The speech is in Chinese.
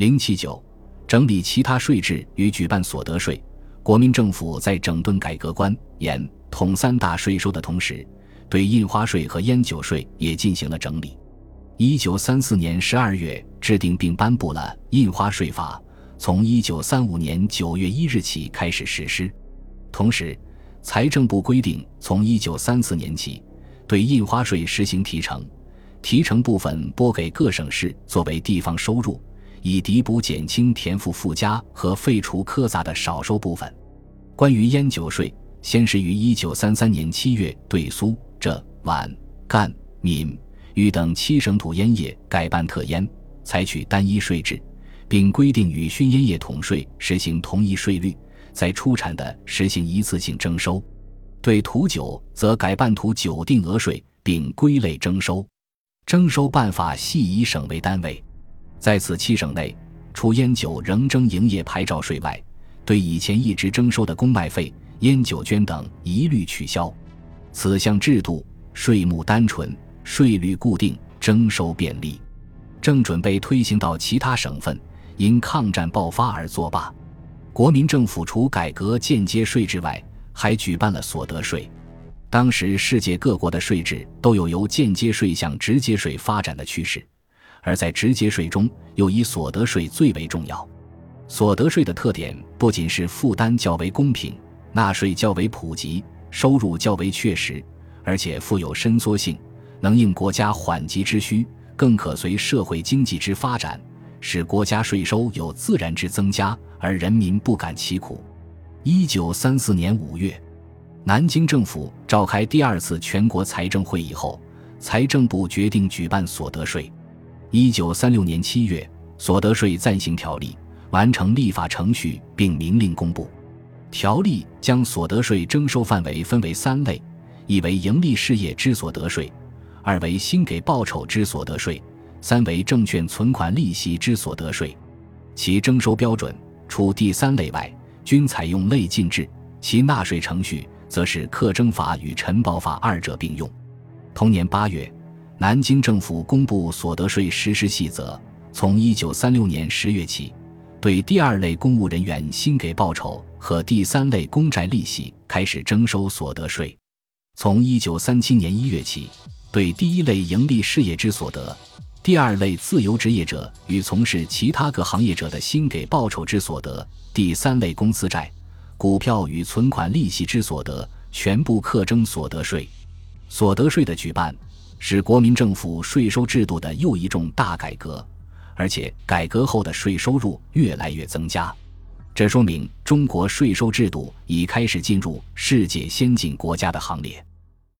零七九，整理其他税制与举办所得税。国民政府在整顿改革关、盐、统三大税收的同时，对印花税和烟酒税也进行了整理。一九三四年十二月制定并颁布了《印花税法》，从一九三五年九月一日起开始实施。同时，财政部规定，从一九三四年起，对印花税实行提成，提成部分拨给各省市作为地方收入。以抵补减轻田赋附加和废除苛杂的少收部分。关于烟酒税，先是于一九三三年七月对苏、浙、皖、赣、闽、豫等七省土烟业改办特烟，采取单一税制，并规定与熏烟业统税实行同一税率，在出产的实行一次性征收。对土酒则改办土酒定额税，并归类征收。征收办法系以省为单位。在此七省内，除烟酒仍征营业牌照税外，对以前一直征收的公卖费、烟酒捐等一律取消。此项制度税目单纯，税率固定，征收便利，正准备推行到其他省份，因抗战爆发而作罢。国民政府除改革间接税制外，还举办了所得税。当时世界各国的税制都有由间接税向直接税发展的趋势。而在直接税中，又以所得税最为重要。所得税的特点不仅是负担较为公平、纳税较为普及、收入较为确实，而且富有伸缩性，能应国家缓急之需，更可随社会经济之发展，使国家税收有自然之增加，而人民不感其苦。一九三四年五月，南京政府召开第二次全国财政会议后，财政部决定举办所得税。一九三六年七月，所得税暂行条例完成立法程序，并明令公布。条例将所得税征收范围分为三类：一为盈利事业之所得税，二为薪给报酬之所得税，三为证券存款利息之所得税。其征收标准除第三类外，均采用类进制；其纳税程序则是课征法与陈报法二者并用。同年八月。南京政府公布所得税实施细则，从一九三六年十月起，对第二类公务人员薪给报酬和第三类公债利息开始征收所得税；从一九三七年一月起，对第一类盈利事业之所得、第二类自由职业者与从事其他各行业者的薪给报酬之所得、第三类公司债、股票与存款利息之所得，全部课征所得税。所得税的举办。是国民政府税收制度的又一重大改革，而且改革后的税收入越来越增加，这说明中国税收制度已开始进入世界先进国家的行列。